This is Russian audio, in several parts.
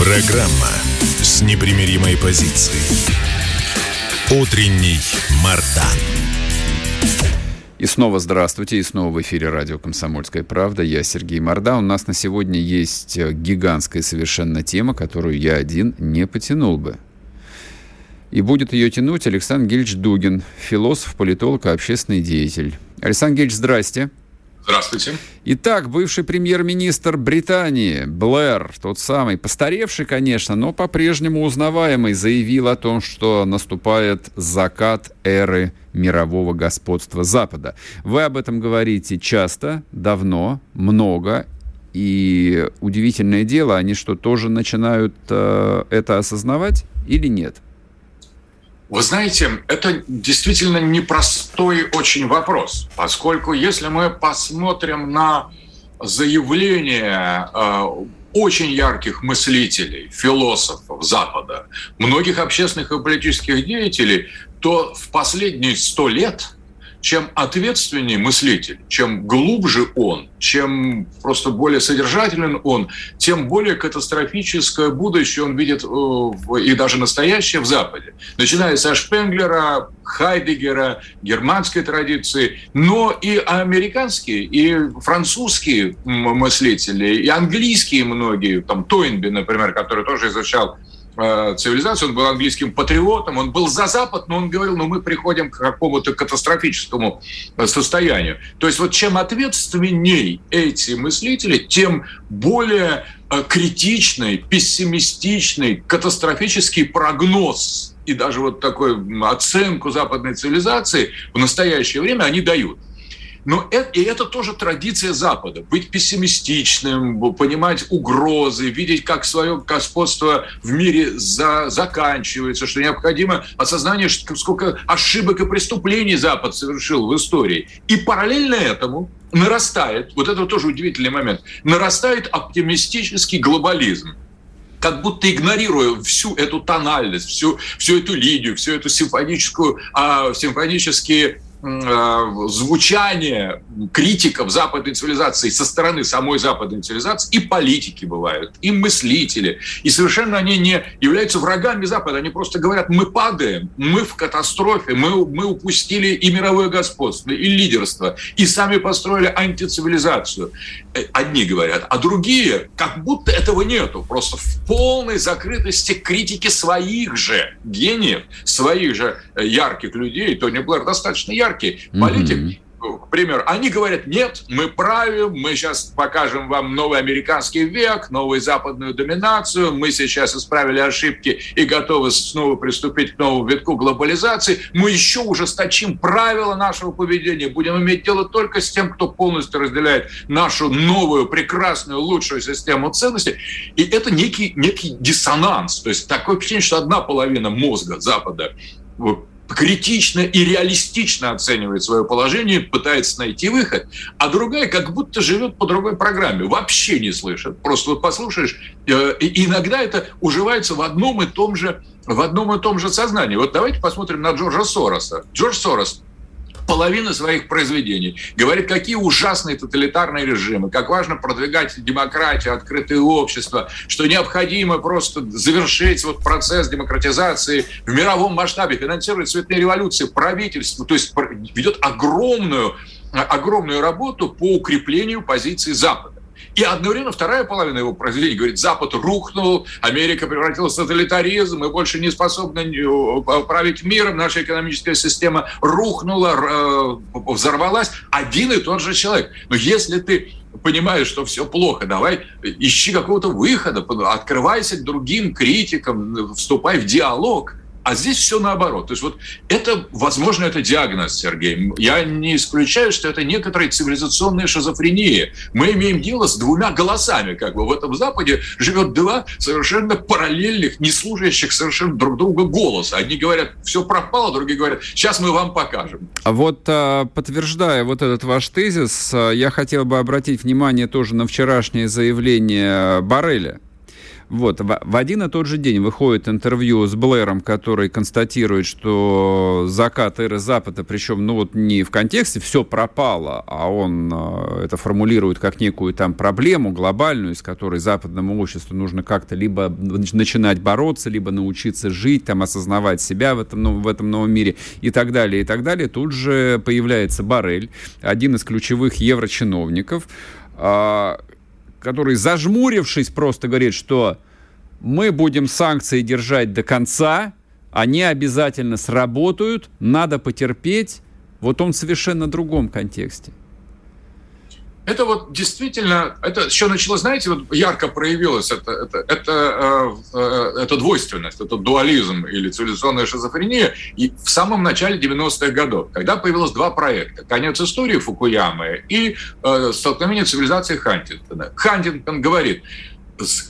Программа с непримиримой позицией. Утренний Мардан. И снова здравствуйте, и снова в эфире радио «Комсомольская правда». Я Сергей Морда. У нас на сегодня есть э, гигантская совершенно тема, которую я один не потянул бы. И будет ее тянуть Александр Гельч Дугин, философ, политолог и общественный деятель. Александр Гельч, здрасте. Здравствуйте. Итак, бывший премьер-министр Британии Блэр, тот самый, постаревший, конечно, но по-прежнему узнаваемый, заявил о том, что наступает закат эры мирового господства Запада. Вы об этом говорите часто, давно, много, и удивительное дело, они что, тоже начинают э, это осознавать или нет? Вы знаете, это действительно непростой очень вопрос, поскольку если мы посмотрим на заявления э, очень ярких мыслителей, философов Запада, многих общественных и политических деятелей, то в последние сто лет – чем ответственнее мыслитель, чем глубже он, чем просто более содержателен он, тем более катастрофическое будущее он видит э, и даже настоящее в Западе. Начиная со Шпенглера, Хайдегера, германской традиции, но и американские, и французские мыслители, и английские многие, там Тойнби, например, который тоже изучал Э, цивилизации, он был английским патриотом, он был за Запад, но он говорил, ну мы приходим к какому-то катастрофическому э, состоянию. То есть вот чем ответственней эти мыслители, тем более э, критичный, пессимистичный, катастрофический прогноз и даже вот такую оценку западной цивилизации в настоящее время они дают. Но это, и это тоже традиция Запада. Быть пессимистичным, понимать угрозы, видеть, как свое господство в мире за, заканчивается, что необходимо осознание, сколько ошибок и преступлений Запад совершил в истории. И параллельно этому нарастает, вот это тоже удивительный момент, нарастает оптимистический глобализм как будто игнорируя всю эту тональность, всю, всю эту линию, всю эту симфоническую, а, симфонические звучание критиков западной цивилизации со стороны самой западной цивилизации и политики бывают, и мыслители. И совершенно они не являются врагами Запада. Они просто говорят, мы падаем, мы в катастрофе, мы, мы упустили и мировое господство, и лидерство, и сами построили антицивилизацию. Э, одни говорят, а другие, как будто этого нету. Просто в полной закрытости критики своих же гениев, своих же э, ярких людей. Тони Блэр достаточно яркий яркий политик, mm-hmm к примеру, они говорят, нет, мы правим, мы сейчас покажем вам новый американский век, новую западную доминацию, мы сейчас исправили ошибки и готовы снова приступить к новому витку глобализации, мы еще ужесточим правила нашего поведения, будем иметь дело только с тем, кто полностью разделяет нашу новую, прекрасную, лучшую систему ценностей. И это некий, некий диссонанс, то есть такое впечатление, что одна половина мозга Запада критично и реалистично оценивает свое положение, пытается найти выход, а другая как будто живет по другой программе, вообще не слышит. Просто вот послушаешь, э, иногда это уживается в одном и том же в одном и том же сознании. Вот давайте посмотрим на Джорджа Сороса. Джордж Сорос половины своих произведений. Говорит, какие ужасные тоталитарные режимы, как важно продвигать демократию, открытое общество, что необходимо просто завершить вот процесс демократизации в мировом масштабе, финансировать цветные революции, правительство, то есть ведет огромную, огромную работу по укреплению позиции Запада. И одновременно вторая половина его произведения говорит, Запад рухнул, Америка превратилась в тоталитаризм, мы больше не способны э, править миром, наша экономическая система рухнула, э, взорвалась. Один и тот же человек. Но если ты понимаешь, что все плохо, давай ищи какого-то выхода, открывайся к другим критикам, вступай в диалог. А здесь все наоборот. То есть вот это, возможно, это диагноз, Сергей. Я не исключаю, что это некоторая цивилизационная шизофрения. Мы имеем дело с двумя голосами. Как бы в этом Западе живет два совершенно параллельных, не служащих совершенно друг друга голоса. Одни говорят, все пропало, другие говорят, сейчас мы вам покажем. А вот а, подтверждая вот этот ваш тезис, а, я хотел бы обратить внимание тоже на вчерашнее заявление Барреля вот, в, в один и тот же день выходит интервью с Блэром, который констатирует, что закат эры Запада, причем, ну вот не в контексте «все пропало», а он э, это формулирует как некую там проблему глобальную, с которой западному обществу нужно как-то либо начинать бороться, либо научиться жить, там, осознавать себя в этом, ну, в этом новом мире и так далее, и так далее. Тут же появляется Барель, один из ключевых еврочиновников, э, который, зажмурившись, просто говорит, что мы будем санкции держать до конца, они обязательно сработают, надо потерпеть. Вот он в совершенно другом контексте. Это вот действительно, это еще началось, знаете, вот ярко проявилось это, это, это, э, э, это двойственность, это дуализм или цивилизационная шизофрения и в самом начале 90-х годов, когда появилось два проекта. «Конец истории» Фукуямы и э, «Столкновение цивилизации Хантингтона». Хантингтон говорит,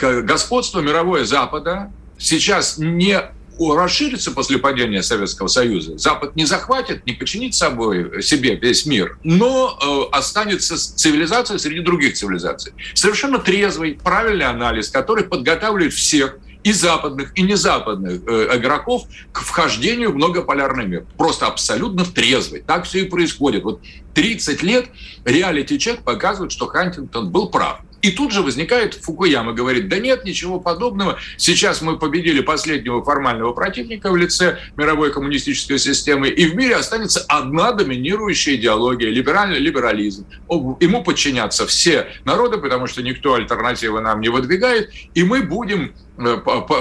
господство мировое Запада сейчас не расширится после падения Советского Союза. Запад не захватит, не подчинит собой себе весь мир, но э, останется цивилизация среди других цивилизаций. Совершенно трезвый, правильный анализ, который подготавливает всех и западных, и незападных э, игроков к вхождению в многополярный мир. Просто абсолютно трезвый. Так все и происходит. Вот 30 лет реалити-чек показывает, что Хантингтон был прав. И тут же возникает Фукуяма, говорит, да нет, ничего подобного. Сейчас мы победили последнего формального противника в лице мировой коммунистической системы, и в мире останется одна доминирующая идеология – либеральный либерализм. Ему подчинятся все народы, потому что никто альтернативы нам не выдвигает, и мы будем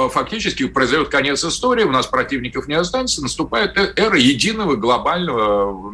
фактически произойдет конец истории, у нас противников не останется, наступает э, эра единого глобального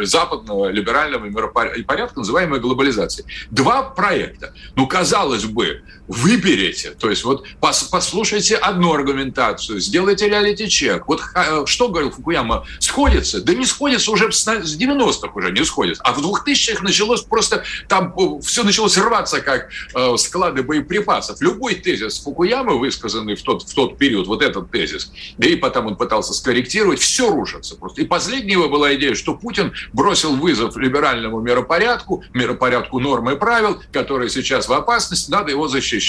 э, западного либерального миропорядка, называемая глобализацией. Два проекта. Ну, казалось бы, выберите, то есть вот послушайте одну аргументацию, сделайте реалити-чек. Вот что говорил Фукуяма, сходится? Да не сходится уже с 90-х уже не сходится. А в 2000-х началось просто, там все началось рваться, как склады боеприпасов. Любой тезис Фукуямы высказанный в тот, в тот период, вот этот тезис, да и потом он пытался скорректировать, все рушится просто. И последняя его была идея, что Путин бросил вызов либеральному миропорядку, миропорядку норм и правил, который сейчас в опасности, надо его защищать.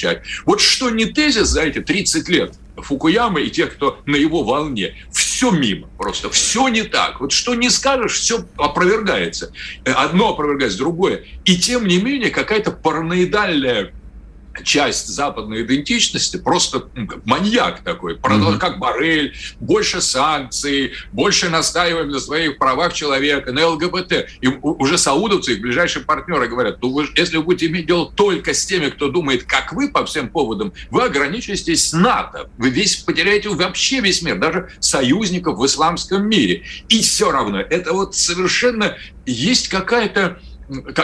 Вот что не тезис за эти 30 лет Фукуямы и тех, кто на его волне, все мимо просто, все не так. Вот что не скажешь, все опровергается. Одно опровергается, другое. И тем не менее какая-то параноидальная часть западной идентичности, просто ну, маньяк такой, mm-hmm. как Барель, больше санкций, больше настаиваем на своих правах человека, на ЛГБТ. И уже саудовцы, их ближайшие партнеры говорят, ну вы, если вы будете иметь дело только с теми, кто думает, как вы по всем поводам, вы ограничитесь с НАТО. Вы весь потеряете вообще весь мир, даже союзников в исламском мире. И все равно, это вот совершенно есть какая-то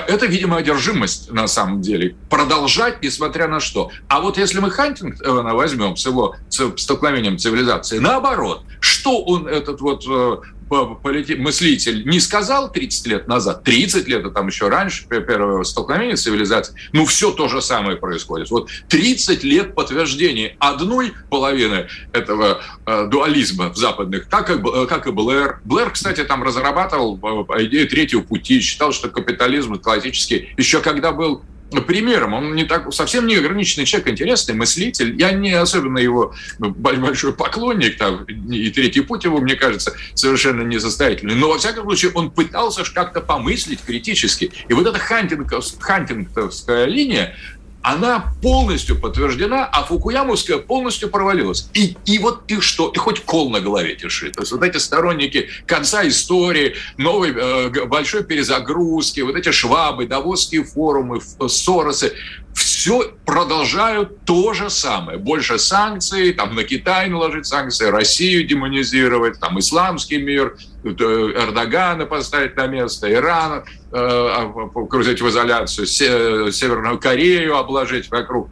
это, видимо, одержимость на самом деле. Продолжать, несмотря на что. А вот если мы Хантингтона возьмем с его столкновением цивилизации, наоборот, что он, этот вот э, мыслитель не сказал 30 лет назад, 30 лет, а там еще раньше, первое столкновение цивилизации, ну все то же самое происходит. Вот 30 лет подтверждений одной половины этого э, дуализма в западных, так как, как и Блэр. Блэр, кстати, там разрабатывал э, идею третьего пути, считал, что капитализм классический, еще когда был примером. Он не так, совсем не ограниченный человек, интересный мыслитель. Я не особенно его большой поклонник, там, и третий путь его, мне кажется, совершенно несостоятельный. Но, во всяком случае, он пытался как-то помыслить критически. И вот эта хантингтовская линия, она полностью подтверждена, а Фукуямовская полностью провалилась. И, и вот и что? И хоть кол на голове тиши. То есть вот эти сторонники конца истории, новой э, большой перезагрузки, вот эти швабы, давосские форумы, Соросы, продолжают то же самое. Больше санкций, там на Китай наложить санкции, Россию демонизировать, там исламский мир, э, Эрдогана поставить на место, Иран э, погрузить в изоляцию, Северную Корею обложить вокруг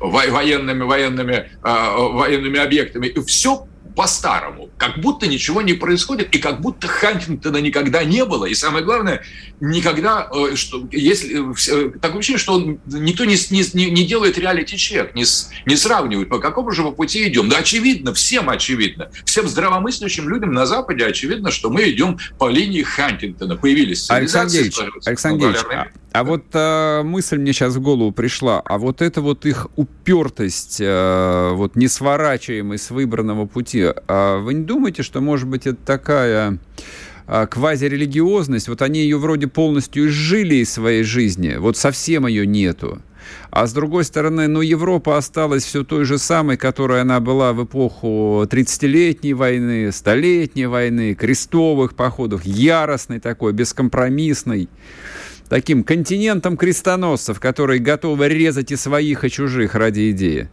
военными, военными, военными объектами. И все по-старому, как будто ничего не происходит, и как будто Хантингтона никогда не было. И самое главное, никогда, э, что, если, э, такое ощущение, что он, никто не, не, не делает реалити-чек, не, не сравнивает, по какому же мы пути идем. Да очевидно, всем очевидно, всем здравомыслящим людям на Западе очевидно, что мы идем по линии Хантингтона. Появились Александр Ильич, Александр Ильич, а, вот э, мысль мне сейчас в голову пришла, а вот это вот их упертость, э, вот несворачиваемость с выбранного пути, а вы не думаете, что, может быть, это такая а, квазирелигиозность, вот они ее вроде полностью изжили из своей жизни, вот совсем ее нету. А с другой стороны, ну, Европа осталась все той же самой, которой она была в эпоху 30-летней войны, столетней войны, крестовых походов, яростной такой, бескомпромиссной, таким континентом крестоносцев, которые готовы резать и своих, и чужих ради идеи.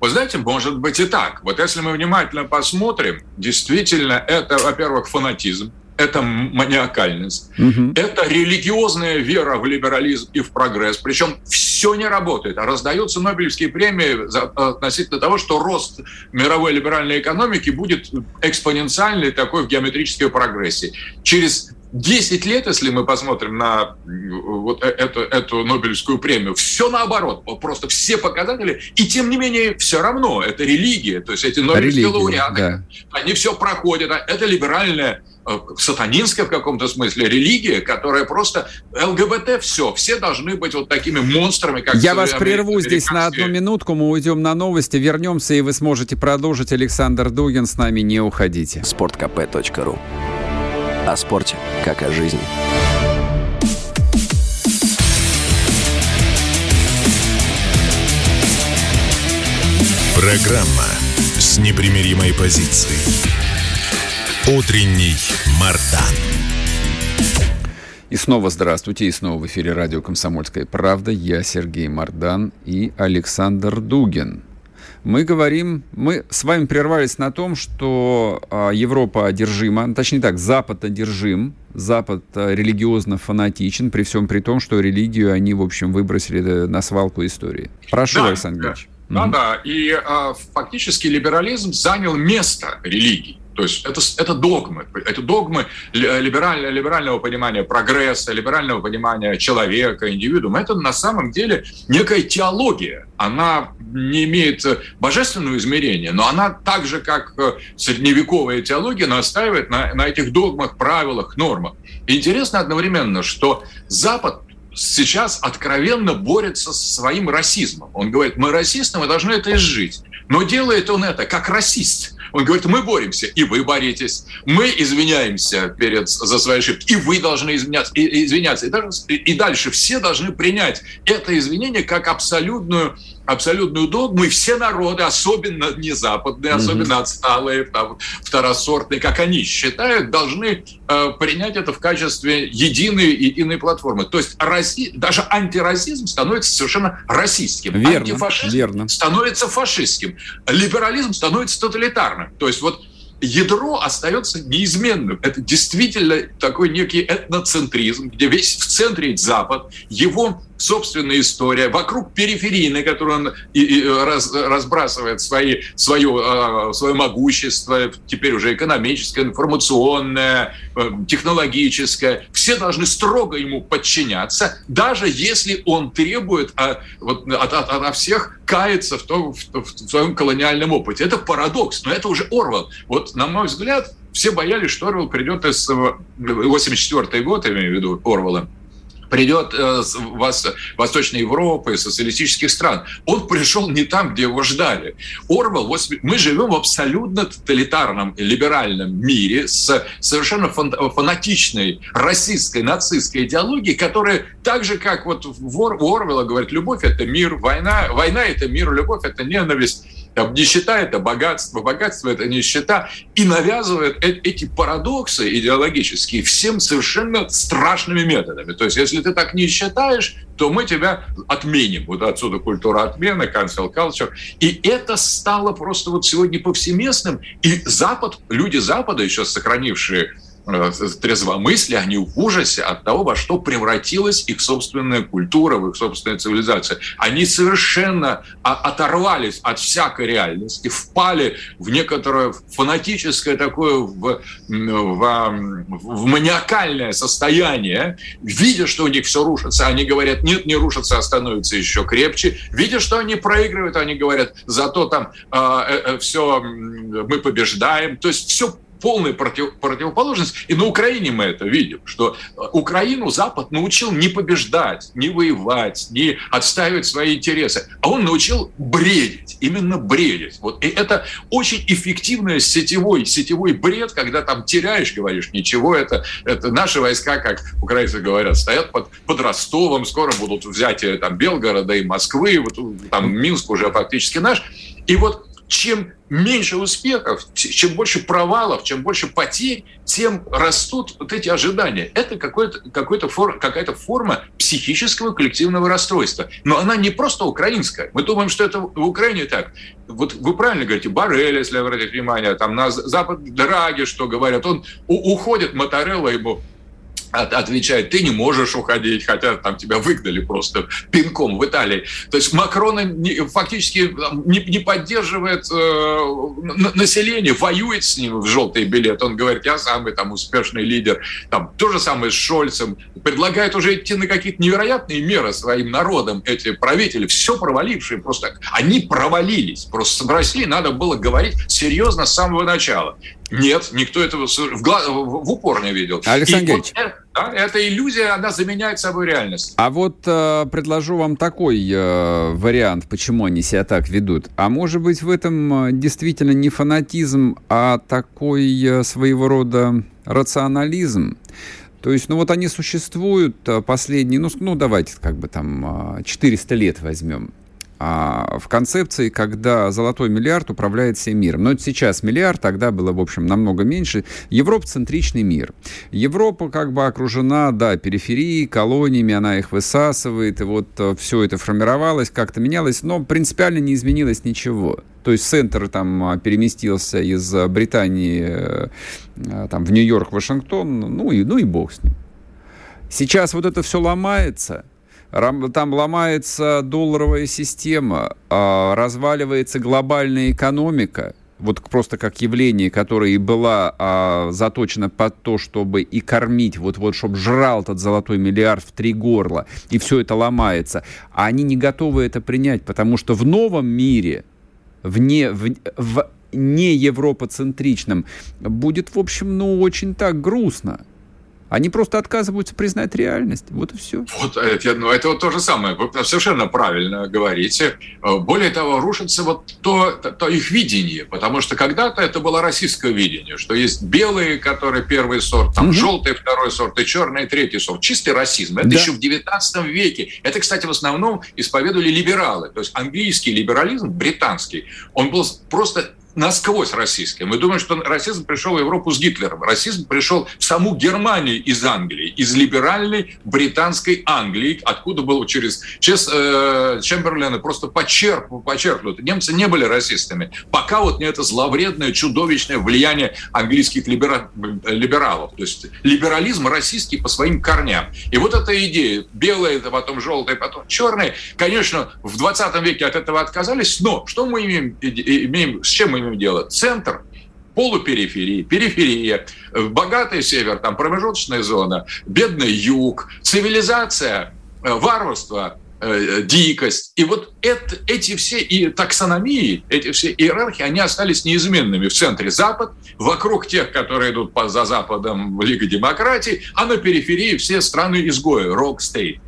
Вы знаете, может быть и так. Вот если мы внимательно посмотрим, действительно, это, во-первых, фанатизм, это маниакальность, угу. это религиозная вера в либерализм и в прогресс. Причем все не работает. А раздаются Нобелевские премии за, относительно того, что рост мировой либеральной экономики будет экспоненциальный такой в геометрической прогрессии. Через 10 лет, если мы посмотрим на вот э, эту, эту Нобелевскую премию, все наоборот, просто все показатели, и тем не менее все равно, это религия, то есть эти Нобелевские Религия, лауреаты, да. они все проходят, а это либеральная э, сатанинская в каком-то смысле религия, которая просто ЛГБТ все, все должны быть вот такими монстрами, как Я вас прерву здесь на одну минутку, мы уйдем на новости, вернемся, и вы сможете продолжить. Александр Дугин с нами, не уходите. Спорткп.ру о спорте, как о жизни. Программа с непримиримой позицией. Утренний Мардан. И снова здравствуйте, и снова в эфире радио «Комсомольская правда». Я Сергей Мардан и Александр Дугин мы говорим, мы с вами прервались на том, что а, Европа одержима, точнее так, Запад одержим, Запад а, религиозно фанатичен, при всем при том, что религию они, в общем, выбросили э, на свалку истории. Прошу, да, Александр Ильич. Да, угу. да, и а, фактически либерализм занял место религии. То есть это, это догмы. Это догмы либерального, либерального понимания прогресса, либерального понимания человека, индивидуума. Это на самом деле некая теология. Она не имеет божественного измерения, но она так же, как средневековая теология, настаивает на, на этих догмах, правилах, нормах. И интересно одновременно, что Запад сейчас откровенно борется со своим расизмом. Он говорит, мы расисты, мы должны это изжить. Но делает он это как расист. Он говорит, мы боремся, и вы боретесь. Мы извиняемся перед, за свои ошибки, и вы должны извиняться. И, извиняться. И, даже, и дальше все должны принять это извинение как абсолютную абсолютную догму, и все народы, особенно не западные, особенно mm-hmm. отсталые, там, второсортные, как они считают, должны э, принять это в качестве единой, единой платформы. То есть раси... даже антирасизм становится совершенно расистским. Верно, Антифашизм верно. становится фашистским. Либерализм становится тоталитарным. То есть вот ядро остается неизменным. Это действительно такой некий этноцентризм, где весь в центре Запад, его собственная история, вокруг периферии, на которую он и, и раз, разбрасывает свои, свое, а, свое могущество, теперь уже экономическое, информационное, э, технологическое. Все должны строго ему подчиняться, даже если он требует а, вот, от, от, от всех каяться в, том, в, в своем колониальном опыте. Это парадокс, но это уже Орвал. Вот, на мой взгляд, все боялись, что Орвал придет из 84 э, год, имею в виду Орвала, придет э, с Восточной Европы, социалистических стран. Он пришел не там, где его ждали. Орвал, вот мы живем в абсолютно тоталитарном, либеральном мире с совершенно фанатичной российской, нацистской идеологией, которая так же, как вот в Орвела говорит, любовь – это мир, война, война – это мир, любовь – это ненависть там, нищета – это богатство, богатство – это нищета. И навязывает э эти парадоксы идеологические всем совершенно страшными методами. То есть, если ты так не считаешь, то мы тебя отменим. Вот отсюда культура отмены, cancel culture. И это стало просто вот сегодня повсеместным. И Запад, люди Запада, еще сохранившие э, трезвомыслия, они в ужасе от того, во что превратилась их собственная культура, в их собственная цивилизация. Они совершенно оторвались от всякой реальности, впали в некоторое фанатическое такое, в, в, в маниакальное состояние, видя, что у них все рушится, они говорят, нет, не рушится, а становится еще крепче. Видя, что они проигрывают, они говорят, зато там э, э, все мы побеждаем. То есть все полная против, противоположность. И на Украине мы это видим, что э, Украину Запад научил не побеждать, не воевать, не отстаивать свои интересы, а он научил бредить, именно бредить. Вот. И это очень эффективный сетевой, сетевой бред, когда там теряешь, говоришь, ничего, это, это наши войска, как украинцы говорят, стоят под, под Ростовом, скоро будут взятие там Белгорода и Москвы, вот, там Минск уже фактически наш. И вот чем меньше успехов, чем больше провалов, чем больше потерь, тем растут вот эти ожидания. Это какой-то, какой-то фор, какая-то форма психического коллективного расстройства. Но она не просто украинская. Мы думаем, что это в Украине так. Вот вы правильно говорите, Барель, если обратить внимание, там на Запад Драги, что говорят, он уходит, Моторелло ему отвечает, ты не можешь уходить, хотя там тебя выгнали просто пинком в Италии. То есть Макрон фактически не, не поддерживает э, население, воюет с ним в желтый билет. Он говорит, я самый там успешный лидер. Там то же самое с Шольцем. Предлагает уже идти на какие-то невероятные меры своим народам, эти правители, все провалившие просто. Они провалились. Просто в России надо было говорить серьезно с самого начала. Нет, никто этого в, глаз, в упор не видел. Александр Георгиевич. Вот, да, эта иллюзия, она заменяет собой реальность. А вот э, предложу вам такой э, вариант, почему они себя так ведут. А может быть в этом э, действительно не фанатизм, а такой э, своего рода рационализм? То есть, ну вот они существуют э, последние, ну, ну давайте как бы там 400 э, лет возьмем а, в концепции, когда золотой миллиард управляет всем миром. Но это сейчас миллиард, тогда было, в общем, намного меньше. Европа-центричный мир. Европа как бы окружена, да, периферией, колониями, она их высасывает, и вот э, все это формировалось, как-то менялось, но принципиально не изменилось ничего. То есть центр там а, переместился из Британии э, э, там, в Нью-Йорк, Вашингтон, ну и, ну и бог с ним. Сейчас вот это все ломается – там ломается долларовая система, а, разваливается глобальная экономика, вот просто как явление, которое и была а, заточена под то, чтобы и кормить, вот-вот, чтобы жрал этот золотой миллиард в три горла, и все это ломается. А они не готовы это принять, потому что в новом мире, вне, в, в не европоцентричном, будет, в общем, ну, очень так грустно. Они просто отказываются признать реальность. Вот и все. Вот это, ну, это вот то же самое. Вы совершенно правильно говорите. Э, более того, рушится вот то, то, то их видение. Потому что когда-то это было российское видение, что есть белые, которые первый сорт, там угу. желтый второй сорт и черный третий сорт. Чистый расизм. Это да. еще в 19 веке. Это, кстати, в основном исповедовали либералы. То есть английский либерализм, британский, он был просто насквозь российский. Мы думаем, что расизм пришел в Европу с Гитлером. Расизм пришел в саму Германию из Англии, из либеральной британской Англии, откуда был через Чес, э, Чемберлена просто почерп, почерпнут. Немцы не были расистами, пока вот не это зловредное, чудовищное влияние английских либера, либералов. То есть либерализм российский по своим корням. И вот эта идея, белая, потом желтая, потом черная, конечно, в 20 веке от этого отказались, но что мы имеем, имеем с чем мы имеем дело? Центр, полупериферии, периферия, богатый север, там промежуточная зона, бедный юг, цивилизация, э, варварство, э, дикость. И вот это, эти все и таксономии, эти все иерархии, они остались неизменными. В центре Запад, вокруг тех, которые идут по, за Западом Лига демократии, а на периферии все страны изгоя, рок-стейт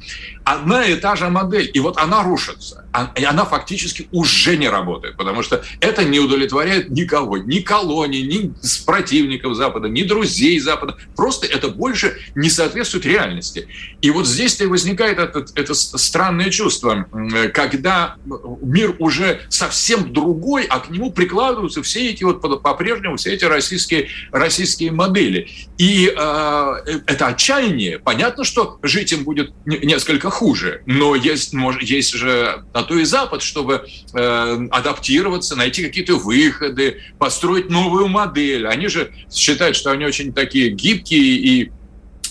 одна и та же модель, и вот она рушится. А, и она фактически уже не работает, потому что это не удовлетворяет никого, ни колонии, ни противников Запада, ни друзей Запада. Просто это больше не соответствует реальности. И вот здесь-то и возникает это, это странное чувство, когда мир уже совсем другой, а к нему прикладываются все эти вот по-прежнему все эти российские, российские модели. И э, это отчаяние. Понятно, что жить им будет несколько хуже. Но есть, может, есть же на то и Запад, чтобы э, адаптироваться, найти какие-то выходы, построить новую модель. Они же считают, что они очень такие гибкие и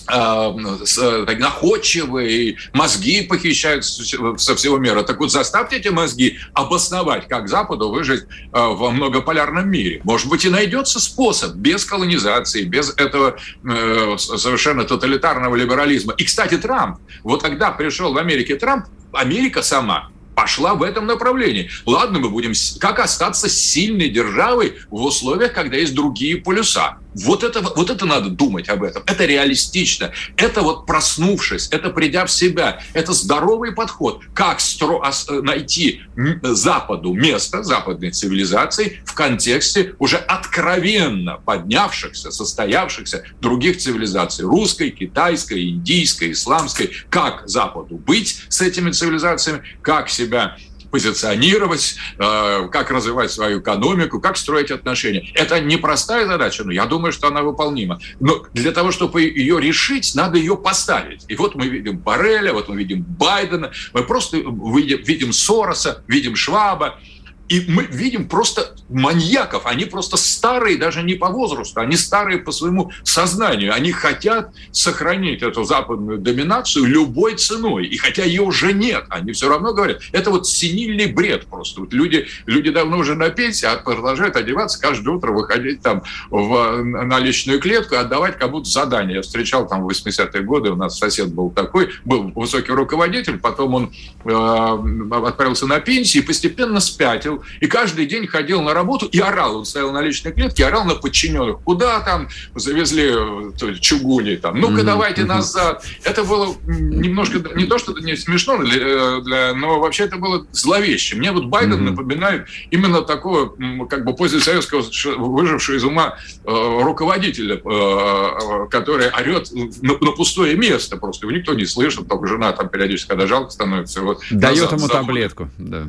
находчивые, мозги похищают со всего мира. Так вот, заставьте эти мозги обосновать, как Западу выжить а, во многополярном мире. Может быть, и найдется способ без колонизации, без этого э, совершенно тоталитарного либерализма. И, кстати, Трамп, вот когда пришел в Америке Трамп, Америка сама пошла в этом направлении. Ладно, мы будем... Как остаться сильной державой в условиях, когда есть другие полюса? Вот это, вот это надо думать об этом. Это реалистично. Это вот проснувшись, это придя в себя. Это здоровый подход. Как стро, найти Западу место, западной цивилизации в контексте уже откровенно поднявшихся, состоявшихся других цивилизаций. Русской, китайской, индийской, исламской. Как Западу быть с этими цивилизациями, как себя позиционировать, э, как развивать свою экономику, как строить отношения. Это непростая задача, но я думаю, что она выполнима. Но для того, чтобы ее решить, надо ее поставить. И вот мы видим Барреля, вот мы видим Байдена, мы просто видим, видим Сороса, видим Шваба, и мы видим просто маньяков. Они просто старые даже не по возрасту, они старые по своему сознанию. Они хотят сохранить эту западную доминацию любой ценой. И хотя ее уже нет, они все равно говорят, это вот синильный бред просто. Вот люди, люди давно уже на пенсии, а продолжают одеваться каждое утро, выходить там в, на личную клетку отдавать кому-то задание. Я встречал там в 80-е годы, у нас сосед был такой, был высокий руководитель, потом он э, отправился на пенсию и постепенно спятил, и каждый день ходил на работу и орал. Он стоял на личной клетке, орал на подчиненных. Куда там завезли то, чугуни? Там, Ну-ка, mm-hmm. давайте назад. Это было немножко, не то, что не смешно, для, для, но вообще это было зловеще. Мне вот Байден mm-hmm. напоминает именно такого, как бы после советского выжившего из ума э, руководителя, э, э, который орет на, на пустое место просто. Его никто не слышит, только жена там периодически, когда жалко становится. Вот, Дает назад, ему таблетку, да.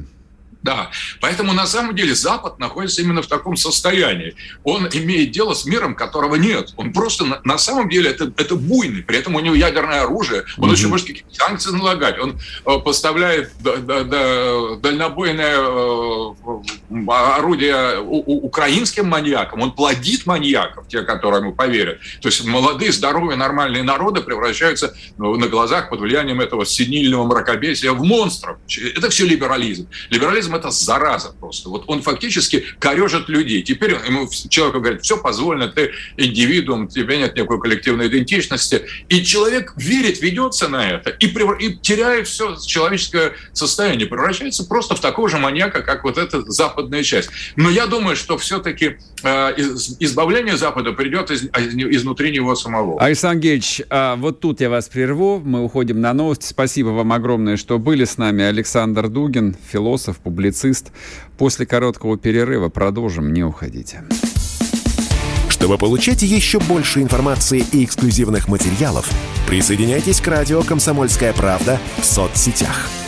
Да, поэтому на самом деле Запад находится именно в таком состоянии. Он имеет дело с миром, которого нет. Он просто на, на самом деле это, это буйный, при этом у него ядерное оружие, он mm-hmm. еще может какие-то санкции налагать, он э, поставляет да, да, да, дальнобойное э, орудие у, у, украинским маньякам, он плодит маньяков, те, которые ему поверят. То есть молодые, здоровые, нормальные народы превращаются ну, на глазах под влиянием этого синильного мракобесия в монстров. Это все либерализм. Либерализм это зараза просто. Вот он фактически корежит людей. Теперь ему человеку говорит, все позволено, ты индивидуум, тебе нет никакой коллективной идентичности. И человек верит, ведется на это и, и теряет все человеческое состояние, превращается просто в такого же маньяка, как вот эта западная часть. Но я думаю, что все-таки э, избавление Запада придет из, изнутри него самого. Александр Геевич, а вот тут я вас прерву, мы уходим на новости. Спасибо вам огромное, что были с нами. Александр Дугин, философ, публицист публицист. После короткого перерыва продолжим, не уходите. Чтобы получать еще больше информации и эксклюзивных материалов, присоединяйтесь к радио «Комсомольская правда» в соцсетях –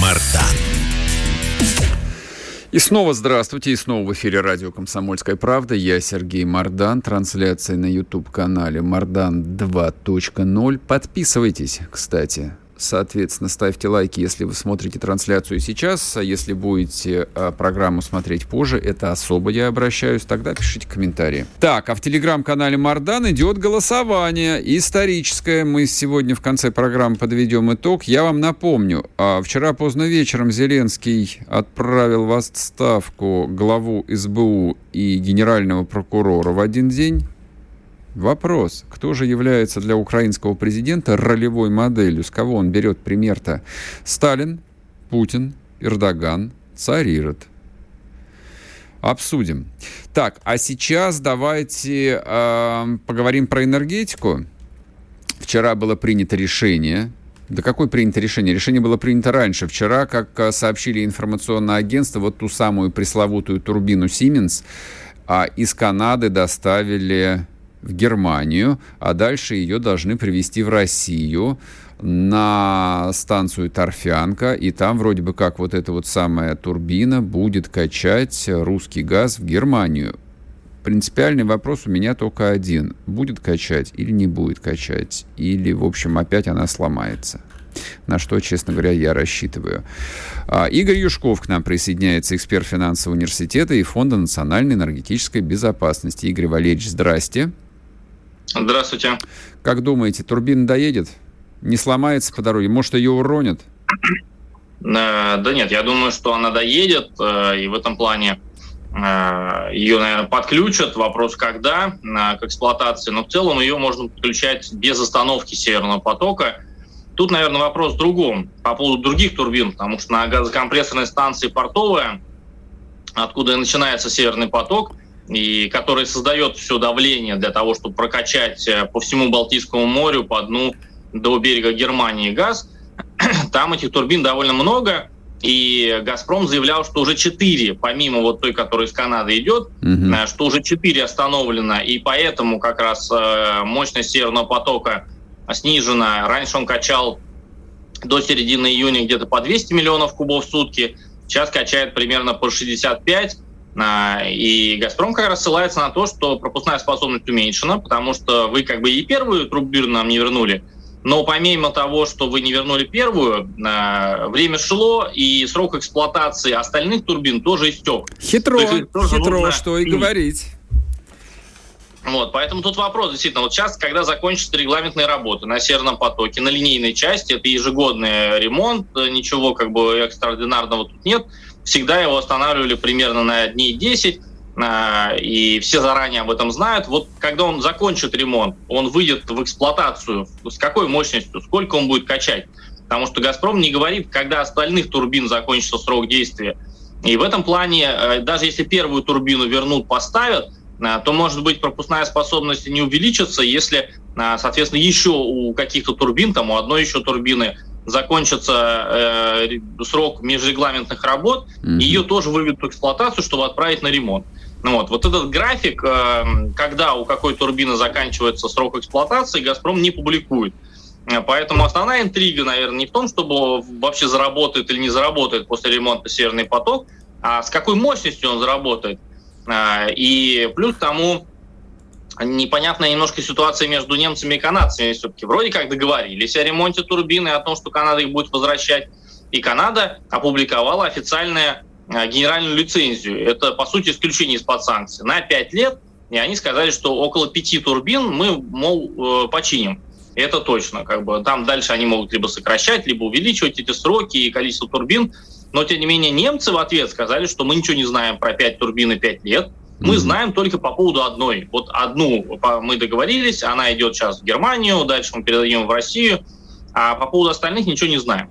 Мардан. И снова здравствуйте, и снова в эфире радио «Комсомольская правда». Я Сергей Мардан, трансляция на YouTube-канале «Мардан 2.0». Подписывайтесь, кстати, Соответственно, ставьте лайки, если вы смотрите трансляцию сейчас. А если будете а, программу смотреть позже, это особо я обращаюсь, тогда пишите комментарии. Так, а в телеграм-канале Мардан идет голосование историческое. Мы сегодня в конце программы подведем итог. Я вам напомню, а, вчера поздно вечером Зеленский отправил в отставку главу СБУ и генерального прокурора в один день. Вопрос, кто же является для украинского президента ролевой моделью? С кого он берет пример-то? Сталин, Путин, Эрдоган, царь Ирод. Обсудим. Так, а сейчас давайте э, поговорим про энергетику. Вчера было принято решение Да какое принято решение? Решение было принято раньше. Вчера, как э, сообщили информационное агентство, вот ту самую пресловутую турбину Siemens а, из Канады доставили в Германию, а дальше ее должны привезти в Россию на станцию Торфянка, и там вроде бы как вот эта вот самая турбина будет качать русский газ в Германию. Принципиальный вопрос у меня только один. Будет качать или не будет качать? Или, в общем, опять она сломается? На что, честно говоря, я рассчитываю. А, Игорь Юшков к нам присоединяется, эксперт финансового университета и Фонда национальной энергетической безопасности. Игорь Валерьевич, здрасте. Здравствуйте. Как думаете, турбина доедет? Не сломается по дороге? Может, ее уронят? Э, да нет, я думаю, что она доедет, э, и в этом плане э, ее, наверное, подключат. Вопрос, когда к эксплуатации. Но в целом ее можно подключать без остановки Северного потока. Тут, наверное, вопрос в другом, по поводу других турбин, потому что на газокомпрессорной станции «Портовая», откуда начинается Северный поток, и который создает все давление для того, чтобы прокачать по всему Балтийскому морю по дну до берега Германии газ. Там этих турбин довольно много, и «Газпром» заявлял, что уже четыре, помимо вот той, которая из Канады идет, угу. что уже четыре остановлено, и поэтому как раз э, мощность Северного потока снижена. Раньше он качал до середины июня где-то по 200 миллионов кубов в сутки, сейчас качает примерно по 65. А, и «Газпром» как раз ссылается на то, что пропускная способность уменьшена, потому что вы как бы и первую труббир нам не вернули, но помимо того, что вы не вернули первую, а, время шло, и срок эксплуатации остальных турбин тоже истек. Хитро, хитро, нужно... что и говорить. Вот, поэтому тут вопрос, действительно, вот сейчас, когда закончатся регламентные работы на Северном потоке, на линейной части, это ежегодный ремонт, ничего как бы экстраординарного тут нет, всегда его останавливали примерно на дней 10, а, и все заранее об этом знают. Вот когда он закончит ремонт, он выйдет в эксплуатацию, с какой мощностью, сколько он будет качать. Потому что «Газпром» не говорит, когда остальных турбин закончится срок действия. И в этом плане, э, даже если первую турбину вернут, поставят, э, то, может быть, пропускная способность не увеличится, если, э, соответственно, еще у каких-то турбин, там у одной еще турбины закончится э, срок межрегламентных работ, mm-hmm. ее тоже выведут в эксплуатацию, чтобы отправить на ремонт. Ну, вот, вот этот график, э, когда у какой турбины заканчивается срок эксплуатации, «Газпром» не публикует. Э, поэтому основная интрига, наверное, не в том, чтобы вообще заработает или не заработает после ремонта «Северный поток», а с какой мощностью он заработает. Э, и плюс к тому непонятная немножко ситуация между немцами и канадцами. Все-таки вроде как договорились о ремонте турбины, о том, что Канада их будет возвращать. И Канада опубликовала официальное э, генеральную лицензию. Это, по сути, исключение из-под санкций. На 5 лет, и они сказали, что около пяти турбин мы, мол, э, починим. Это точно. Как бы, там дальше они могут либо сокращать, либо увеличивать эти сроки и количество турбин. Но, тем не менее, немцы в ответ сказали, что мы ничего не знаем про 5 турбин и 5 лет. Мы знаем только по поводу одной. Вот одну мы договорились, она идет сейчас в Германию, дальше мы передаем в Россию, а по поводу остальных ничего не знаем.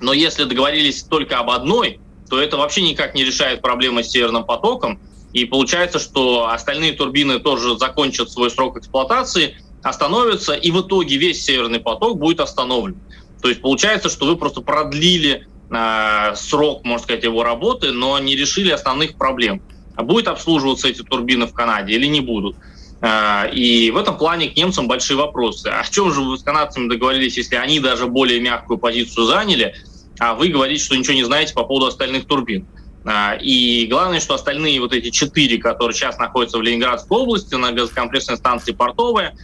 Но если договорились только об одной, то это вообще никак не решает проблемы с Северным потоком. И получается, что остальные турбины тоже закончат свой срок эксплуатации, остановятся, и в итоге весь Северный поток будет остановлен. То есть получается, что вы просто продлили э, срок, можно сказать, его работы, но не решили основных проблем. А будет обслуживаться эти турбины в Канаде или не будут. А, и в этом плане к немцам большие вопросы. А в чем же вы с канадцами договорились, если они даже более мягкую позицию заняли, а вы говорите, что ничего не знаете по поводу остальных турбин? А, и главное, что остальные вот эти четыре, которые сейчас находятся в Ленинградской области на газокомпрессной станции «Портовая»,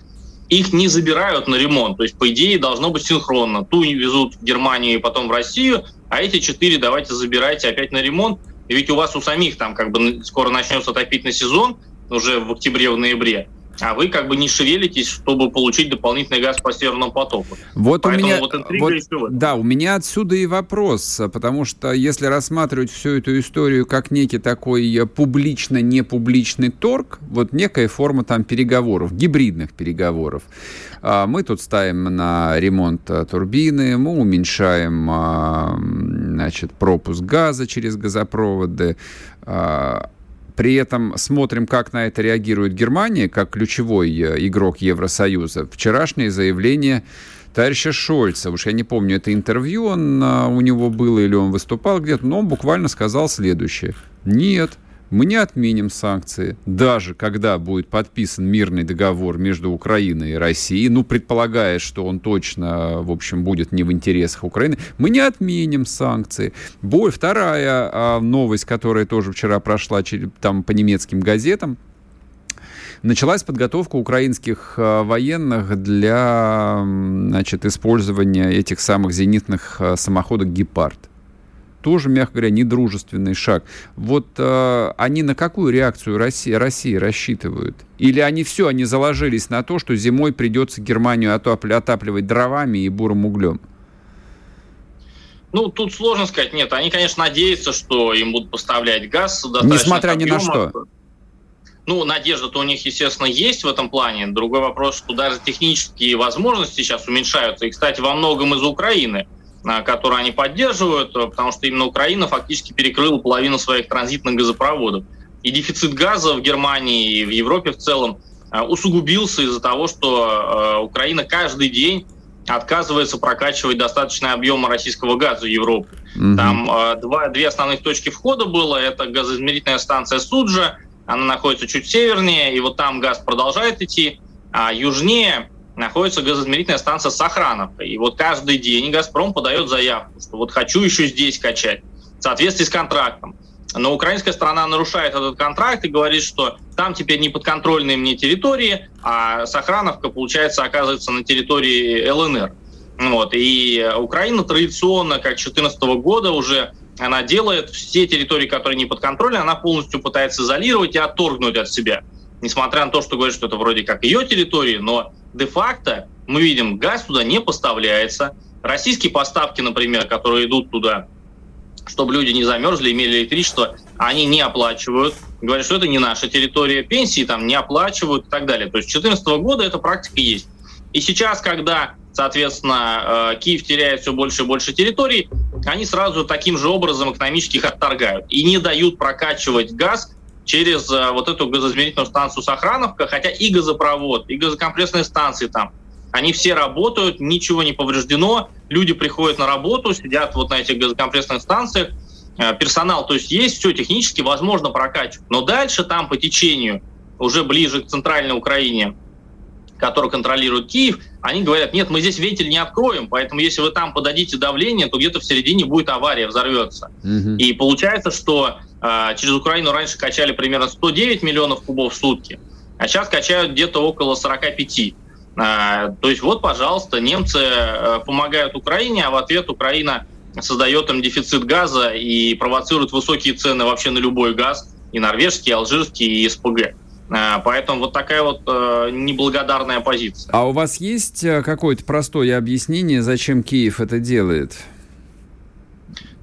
их не забирают на ремонт. То есть, по идее, должно быть синхронно. Ту везут в Германию и потом в Россию, а эти четыре давайте забирайте опять на ремонт. И ведь у вас у самих там как бы скоро начнется отопительный сезон, уже в октябре, в ноябре, а вы как бы не шевелитесь, чтобы получить дополнительный газ по северному потоку. Вот Поэтому у меня, вот вот, да, у меня отсюда и вопрос, потому что если рассматривать всю эту историю как некий такой публично-непубличный торг, вот некая форма там переговоров, гибридных переговоров, а, мы тут ставим на ремонт а, турбины, мы уменьшаем а, значит, пропуск газа через газопроводы, при этом смотрим, как на это реагирует Германия, как ключевой э, игрок Евросоюза. Вчерашнее заявление товарища Шольца, уж я не помню, это интервью он, а, у него было или он выступал где-то, но он буквально сказал следующее. Нет, мы не отменим санкции, даже когда будет подписан мирный договор между Украиной и Россией, ну, предполагая, что он точно, в общем, будет не в интересах Украины, мы не отменим санкции. Бой, вторая а, новость, которая тоже вчера прошла там по немецким газетам, началась подготовка украинских а, военных для значит, использования этих самых зенитных а, самоходок «Гепард» тоже, мягко говоря, недружественный шаг. Вот э, они на какую реакцию России, России рассчитывают? Или они все, они заложились на то, что зимой придется Германию отапливать дровами и бурым углем? Ну, тут сложно сказать. Нет, они, конечно, надеются, что им будут поставлять газ. Несмотря ни на что. Ну, надежда-то у них, естественно, есть в этом плане. Другой вопрос, что даже технические возможности сейчас уменьшаются. И, кстати, во многом из-за Украины. А, которую они поддерживают, э, потому что именно Украина фактически перекрыла половину своих транзитных газопроводов. И дефицит газа в Германии и в Европе в целом э, усугубился из-за того, что э, Украина каждый день отказывается прокачивать достаточные объемы российского газа в Европу. Угу. Там два, две основных точки входа было. Это газоизмерительная станция Суджа, она находится чуть севернее, и вот там газ продолжает идти, а южнее находится газоизмерительная станция Сохрановка. И вот каждый день «Газпром» подает заявку, что вот хочу еще здесь качать в соответствии с контрактом. Но украинская сторона нарушает этот контракт и говорит, что там теперь не подконтрольные мне территории, а Сохрановка, получается, оказывается на территории ЛНР. Вот. И Украина традиционно, как 2014 года уже, она делает все территории, которые не подконтрольны, она полностью пытается изолировать и отторгнуть от себя. Несмотря на то, что говорит, что это вроде как ее территории, но де-факто мы видим, газ туда не поставляется. Российские поставки, например, которые идут туда, чтобы люди не замерзли, имели электричество, они не оплачивают. Говорят, что это не наша территория, пенсии там не оплачивают и так далее. То есть с 2014 года эта практика есть. И сейчас, когда, соответственно, э, Киев теряет все больше и больше территорий, они сразу таким же образом экономически их отторгают и не дают прокачивать газ через э, вот эту газоизмерительную станцию Сохрановка, хотя и газопровод, и газокомплексные станции там, они все работают, ничего не повреждено, люди приходят на работу, сидят вот на этих газокомплексных станциях, э, персонал, то есть есть все технически возможно прокачивать. Но дальше там по течению, уже ближе к центральной Украине, который контролирует Киев, они говорят, нет, мы здесь вентиль не откроем, поэтому если вы там подадите давление, то где-то в середине будет авария, взорвется. Угу. И получается, что через Украину раньше качали примерно 109 миллионов кубов в сутки, а сейчас качают где-то около 45. Э, то есть вот, пожалуйста, немцы э, помогают Украине, а в ответ Украина создает им дефицит газа и провоцирует высокие цены вообще на любой газ, и норвежский, и алжирский, и СПГ. Э, поэтому вот такая вот э, неблагодарная позиция. А у вас есть э, какое-то простое объяснение, зачем Киев это делает?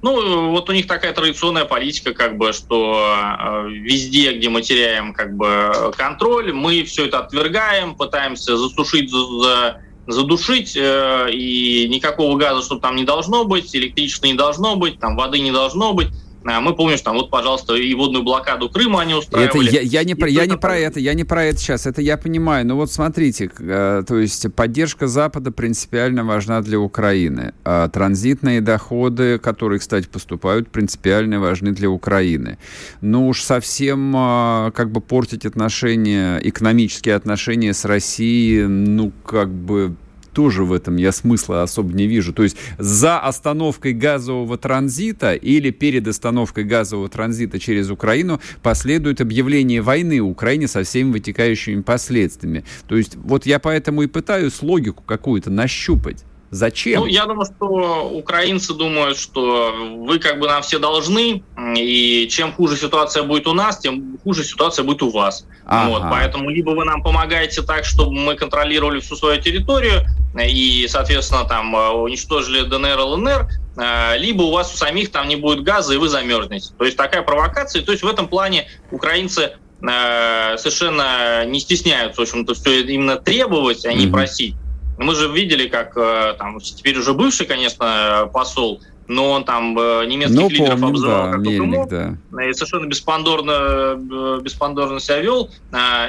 Ну, вот у них такая традиционная политика, как бы, что э, везде, где мы теряем как бы контроль, мы все это отвергаем, пытаемся засушить, за, задушить, э, и никакого газа, чтобы там не должно быть, электричества не должно быть, там воды не должно быть. А мы помним, что там вот, пожалуйста, и водную блокаду Крыма они устраивали. Это я, я не, про, я не про это, я не про это сейчас, это я понимаю. Но вот смотрите, э, то есть поддержка Запада принципиально важна для Украины. А транзитные доходы, которые, кстати, поступают, принципиально важны для Украины. Но уж совсем э, как бы портить отношения, экономические отношения с Россией, ну, как бы тоже в этом я смысла особо не вижу. То есть за остановкой газового транзита или перед остановкой газового транзита через Украину последует объявление войны Украине со всеми вытекающими последствиями. То есть вот я поэтому и пытаюсь логику какую-то нащупать. Зачем? Ну, я думаю, что украинцы думают, что вы как бы нам все должны, и чем хуже ситуация будет у нас, тем хуже ситуация будет у вас. Ага. Вот, поэтому либо вы нам помогаете так, чтобы мы контролировали всю свою территорию и, соответственно, там э, уничтожили ДНР, ЛНР, э, либо у вас у самих там не будет газа, и вы замерзнете. То есть такая провокация. То есть в этом плане украинцы э, совершенно не стесняются, в общем-то, все именно требовать, а не mm-hmm. просить. Мы же видели, как э, там теперь уже бывший, конечно, посол но он там э, немецких ну, лидеров помним, обзывал да, как Мельник, да. и совершенно беспондорно, беспондорно себя вел.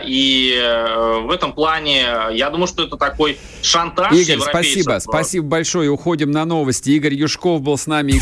И в этом плане я думаю, что это такой шантаж Игорь, спасибо, спасибо большое. Уходим на новости. Игорь Юшков был с нами.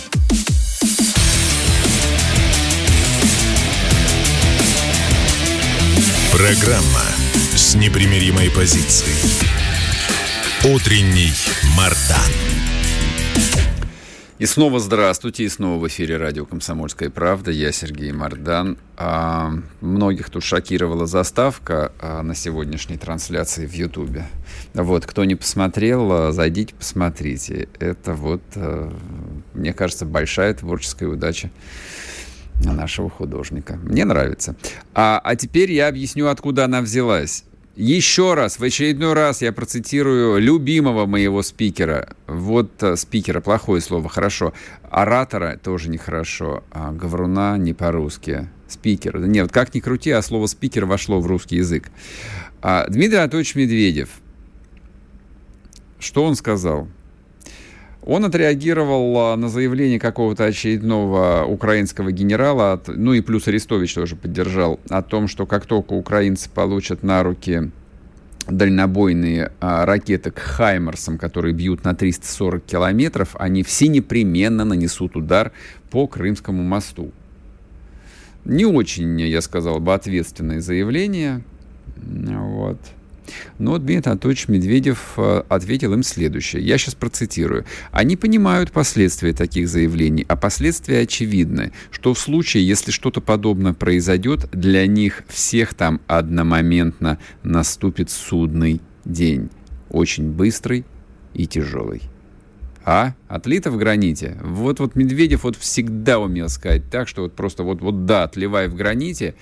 Программа с непримиримой позицией. Утренний Мардан. И снова здравствуйте, и снова в эфире радио «Комсомольская правда». Я Сергей Мардан. А, многих тут шокировала заставка а, на сегодняшней трансляции в Ютубе. Вот, кто не посмотрел, а, зайдите, посмотрите. Это вот, а, мне кажется, большая творческая удача нашего художника. Мне нравится. А, а теперь я объясню, откуда она взялась. Еще раз, в очередной раз я процитирую любимого моего спикера. Вот э, спикера, плохое слово, хорошо. Оратора тоже нехорошо, а говоруна не по-русски. Спикер. Нет, как ни крути, а слово спикер вошло в русский язык. А, Дмитрий Анатольевич Медведев. Что он сказал? Он отреагировал а, на заявление какого-то очередного украинского генерала, ну и плюс Арестович тоже поддержал, о том, что как только украинцы получат на руки дальнобойные а, ракеты к «Хаймерсам», которые бьют на 340 километров, они все непременно нанесут удар по Крымскому мосту. Не очень, я сказал бы, ответственное заявление. Вот. Но Дмитрий Анатольевич Медведев э, ответил им следующее. Я сейчас процитирую. Они понимают последствия таких заявлений, а последствия очевидны, что в случае, если что-то подобное произойдет, для них всех там одномоментно наступит судный день. Очень быстрый и тяжелый. А? Отлито в граните. Вот, вот Медведев вот всегда умел сказать так, что вот просто вот, вот да, отливай в граните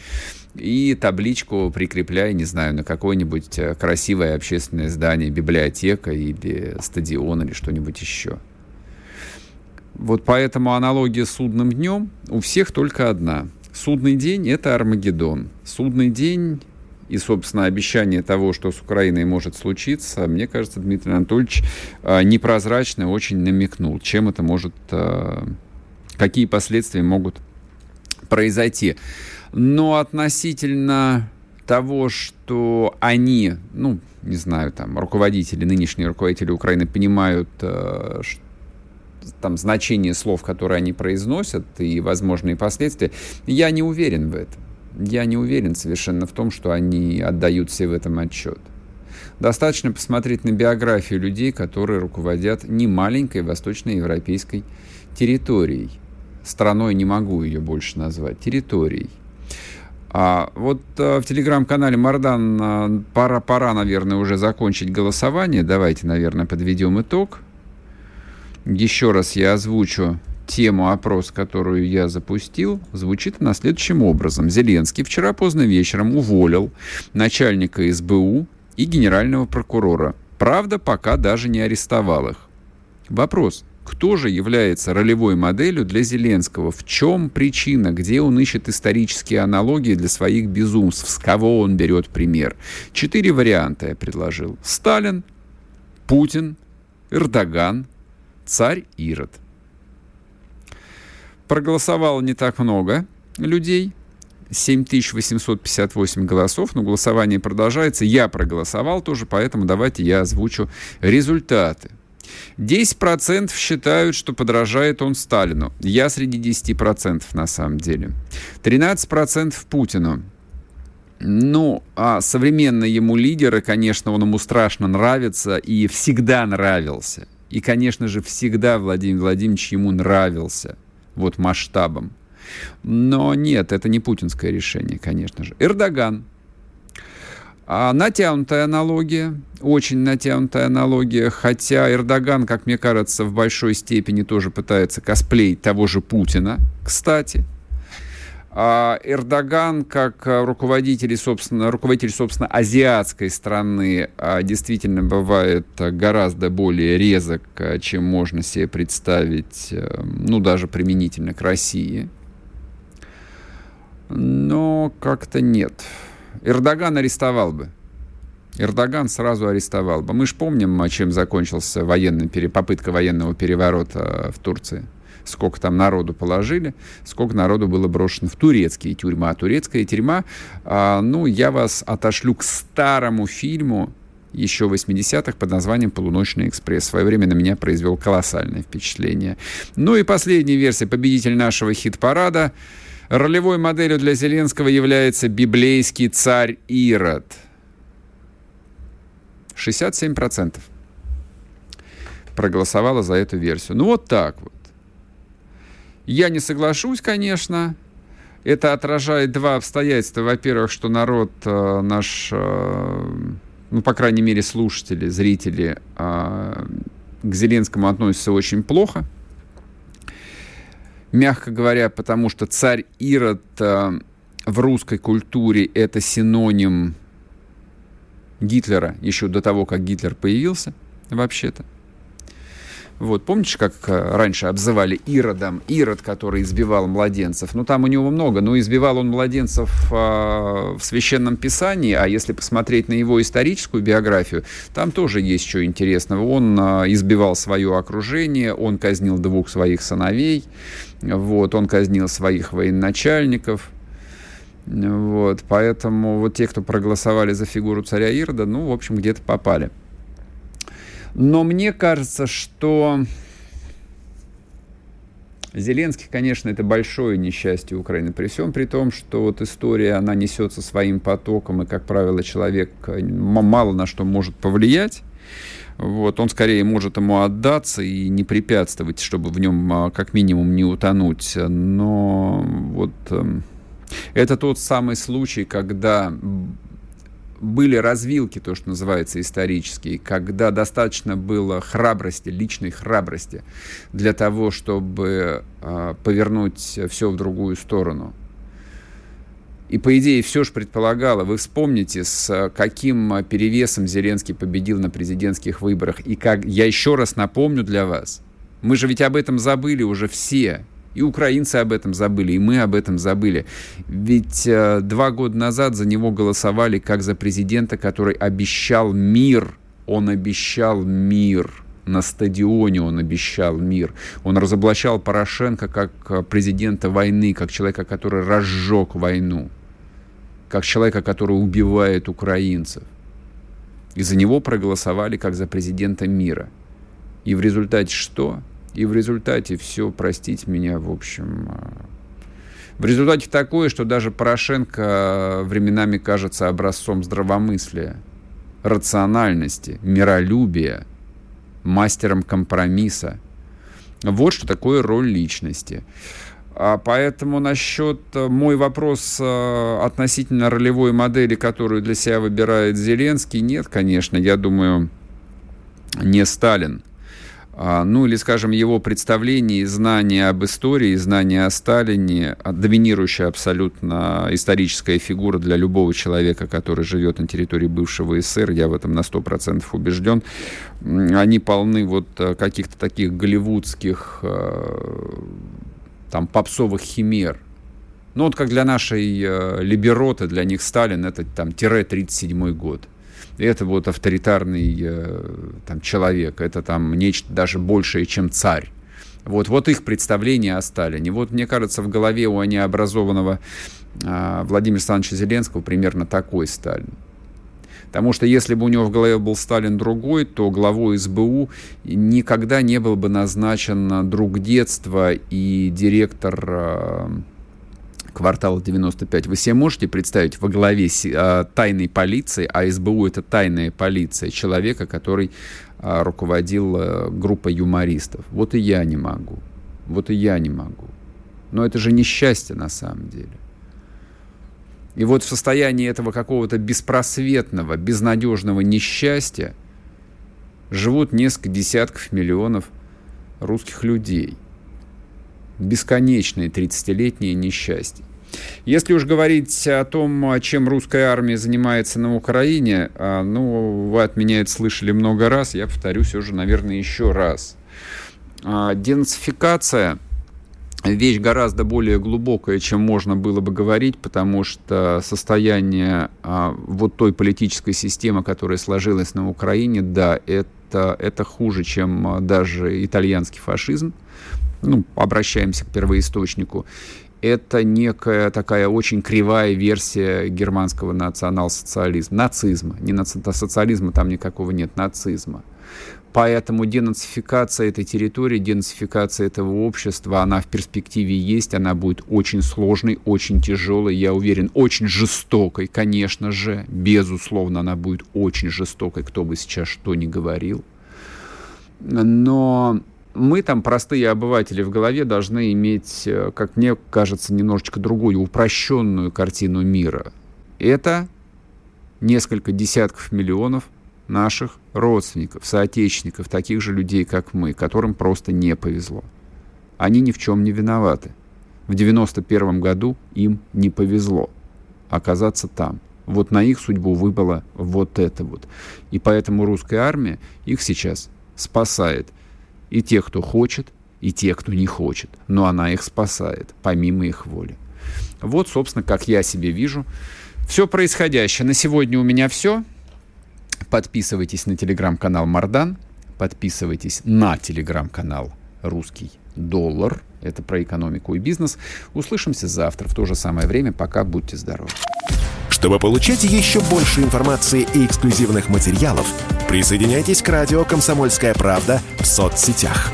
и табличку прикрепляй, не знаю, на какое-нибудь э, красивое общественное здание, библиотека или стадион или что-нибудь еще. Вот поэтому аналогия с судным днем у всех только одна. Судный день – это Армагеддон. Судный день и, собственно, обещание того, что с Украиной может случиться, мне кажется, Дмитрий Анатольевич э, непрозрачно очень намекнул, чем это может, э, какие последствия могут произойти. Но относительно того, что они, ну, не знаю, там, руководители, нынешние руководители Украины понимают, э, там, значение слов, которые они произносят, и возможные последствия, я не уверен в этом я не уверен совершенно в том, что они отдают себе в этом отчет. Достаточно посмотреть на биографию людей, которые руководят немаленькой восточноевропейской территорией. Страной не могу ее больше назвать, территорией. А вот а, в телеграм-канале Мардан а, пора, пора, наверное, уже закончить голосование. Давайте, наверное, подведем итог. Еще раз я озвучу тему опрос, которую я запустил, звучит она следующим образом. Зеленский вчера поздно вечером уволил начальника СБУ и генерального прокурора. Правда, пока даже не арестовал их. Вопрос. Кто же является ролевой моделью для Зеленского? В чем причина? Где он ищет исторические аналогии для своих безумств? С кого он берет пример? Четыре варианта я предложил. Сталин, Путин, Эрдоган, царь Ирод – Проголосовало не так много людей. 7858 голосов, но голосование продолжается. Я проголосовал тоже, поэтому давайте я озвучу результаты. 10% считают, что подражает он Сталину. Я среди 10% на самом деле. 13% Путину. Ну, а современные ему лидеры, конечно, он ему страшно нравится и всегда нравился. И, конечно же, всегда Владимир Владимирович ему нравился – вот масштабом. Но нет, это не путинское решение, конечно же. Эрдоган. А натянутая аналогия, очень натянутая аналогия, хотя Эрдоган, как мне кажется, в большой степени тоже пытается косплеить того же Путина, кстати. А Эрдоган, как руководитель, собственно, руководитель, собственно, азиатской страны, а, действительно бывает гораздо более резок, чем можно себе представить, э, ну, даже применительно к России. Но как-то нет. Эрдоган арестовал бы. Эрдоган сразу арестовал бы. Мы же помним, чем закончился военный, попытка военного переворота в Турции сколько там народу положили, сколько народу было брошено в турецкие тюрьмы. А турецкая тюрьма, а, ну, я вас отошлю к старому фильму еще 80-х под названием «Полуночный экспресс». В свое время на меня произвел колоссальное впечатление. Ну и последняя версия, победитель нашего хит-парада. Ролевой моделью для Зеленского является библейский царь Ирод. 67% проголосовало за эту версию. Ну вот так вот. Я не соглашусь, конечно. Это отражает два обстоятельства. Во-первых, что народ э, наш, э, ну, по крайней мере, слушатели, зрители э, к Зеленскому относятся очень плохо. Мягко говоря, потому что царь Ирод э, в русской культуре это синоним Гитлера еще до того, как Гитлер появился, вообще-то. Вот, помните, как э, раньше обзывали Иродом? Ирод, который избивал младенцев. Ну, там у него много, но избивал он младенцев э, в Священном Писании, а если посмотреть на его историческую биографию, там тоже есть что интересного. Он э, избивал свое окружение, он казнил двух своих сыновей, вот, он казнил своих военачальников. Вот, поэтому вот те, кто проголосовали за фигуру царя Ирода, ну, в общем, где-то попали. Но мне кажется, что Зеленский, конечно, это большое несчастье Украины. При всем при том, что вот история, она несется своим потоком, и, как правило, человек мало на что может повлиять. Вот, он скорее может ему отдаться и не препятствовать, чтобы в нем а, как минимум не утонуть. Но вот эм, это тот самый случай, когда были развилки, то, что называется, исторические, когда достаточно было храбрости, личной храбрости для того, чтобы э, повернуть все в другую сторону. И, по идее, все же предполагало, вы вспомните, с каким перевесом Зеленский победил на президентских выборах. И как, я еще раз напомню для вас, мы же ведь об этом забыли уже все. И украинцы об этом забыли, и мы об этом забыли. Ведь э, два года назад за него голосовали как за президента, который обещал мир. Он обещал мир. На стадионе он обещал мир. Он разоблачал Порошенко как э, президента войны, как человека, который разжег войну, как человека, который убивает украинцев. И за него проголосовали как за президента мира. И в результате что? И в результате все, простите меня, в общем, э, в результате такое, что даже Порошенко временами кажется образцом здравомыслия, рациональности, миролюбия, мастером компромисса. Вот что такое роль личности. А поэтому насчет э, мой вопрос э, относительно ролевой модели, которую для себя выбирает Зеленский, нет, конечно, я думаю, не Сталин. А, ну или, скажем, его представление и знание об истории, знание о Сталине, а, доминирующая абсолютно историческая фигура для любого человека, который живет на территории бывшего СССР, я в этом на 100% убежден, они полны вот э, каких-то таких голливудских э, там попсовых химер. Ну вот как для нашей э, либероты, для них Сталин это там тире 37 год это вот авторитарный э, там, человек, это там нечто даже большее, чем царь. Вот, вот их представление о Сталине. Вот, мне кажется, в голове у необразованного э, Владимира Александровича Зеленского примерно такой Сталин. Потому что если бы у него в голове был Сталин другой, то главой СБУ никогда не был бы назначен друг детства и директор э, квартала 95. Вы себе можете представить во главе а, тайной полиции, а СБУ это тайная полиция, человека, который а, руководил а, группой юмористов? Вот и я не могу. Вот и я не могу. Но это же несчастье на самом деле. И вот в состоянии этого какого-то беспросветного, безнадежного несчастья живут несколько десятков миллионов русских людей. Бесконечное 30-летнее несчастье. Если уж говорить о том, чем русская армия занимается на Украине, а, ну, вы от меня это слышали много раз, я повторюсь уже, наверное, еще раз. А, денацификация вещь гораздо более глубокая, чем можно было бы говорить, потому что состояние а, вот той политической системы, которая сложилась на Украине, да, это, это хуже, чем даже итальянский фашизм. Ну, обращаемся к первоисточнику это некая такая очень кривая версия германского национал-социализма, нацизма. Не наци... социализма там никакого нет, нацизма. Поэтому денацификация этой территории, денацификация этого общества, она в перспективе есть, она будет очень сложной, очень тяжелой, я уверен, очень жестокой, конечно же, безусловно, она будет очень жестокой, кто бы сейчас что ни говорил. Но мы там, простые обыватели в голове, должны иметь, э, как мне кажется, немножечко другую, упрощенную картину мира. Это несколько десятков миллионов наших родственников, соотечественников, таких же людей, как мы, которым просто не повезло. Они ни в чем не виноваты. В 91 году им не повезло оказаться там. Вот на их судьбу выпало вот это вот. И поэтому русская армия их сейчас спасает – и те, кто хочет, и те, кто не хочет. Но она их спасает, помимо их воли. Вот, собственно, как я себе вижу все происходящее. На сегодня у меня все. Подписывайтесь на телеграм-канал Мардан. Подписывайтесь на телеграм-канал Русский доллар. Это про экономику и бизнес. Услышимся завтра в то же самое время. Пока будьте здоровы. Чтобы получать еще больше информации и эксклюзивных материалов, присоединяйтесь к радио «Комсомольская правда» в соцсетях.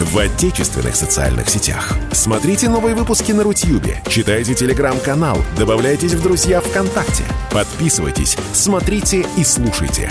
В отечественных социальных сетях. Смотрите новые выпуски на Рутьюбе, читайте телеграм-канал, добавляйтесь в друзья ВКонтакте, подписывайтесь, смотрите и слушайте.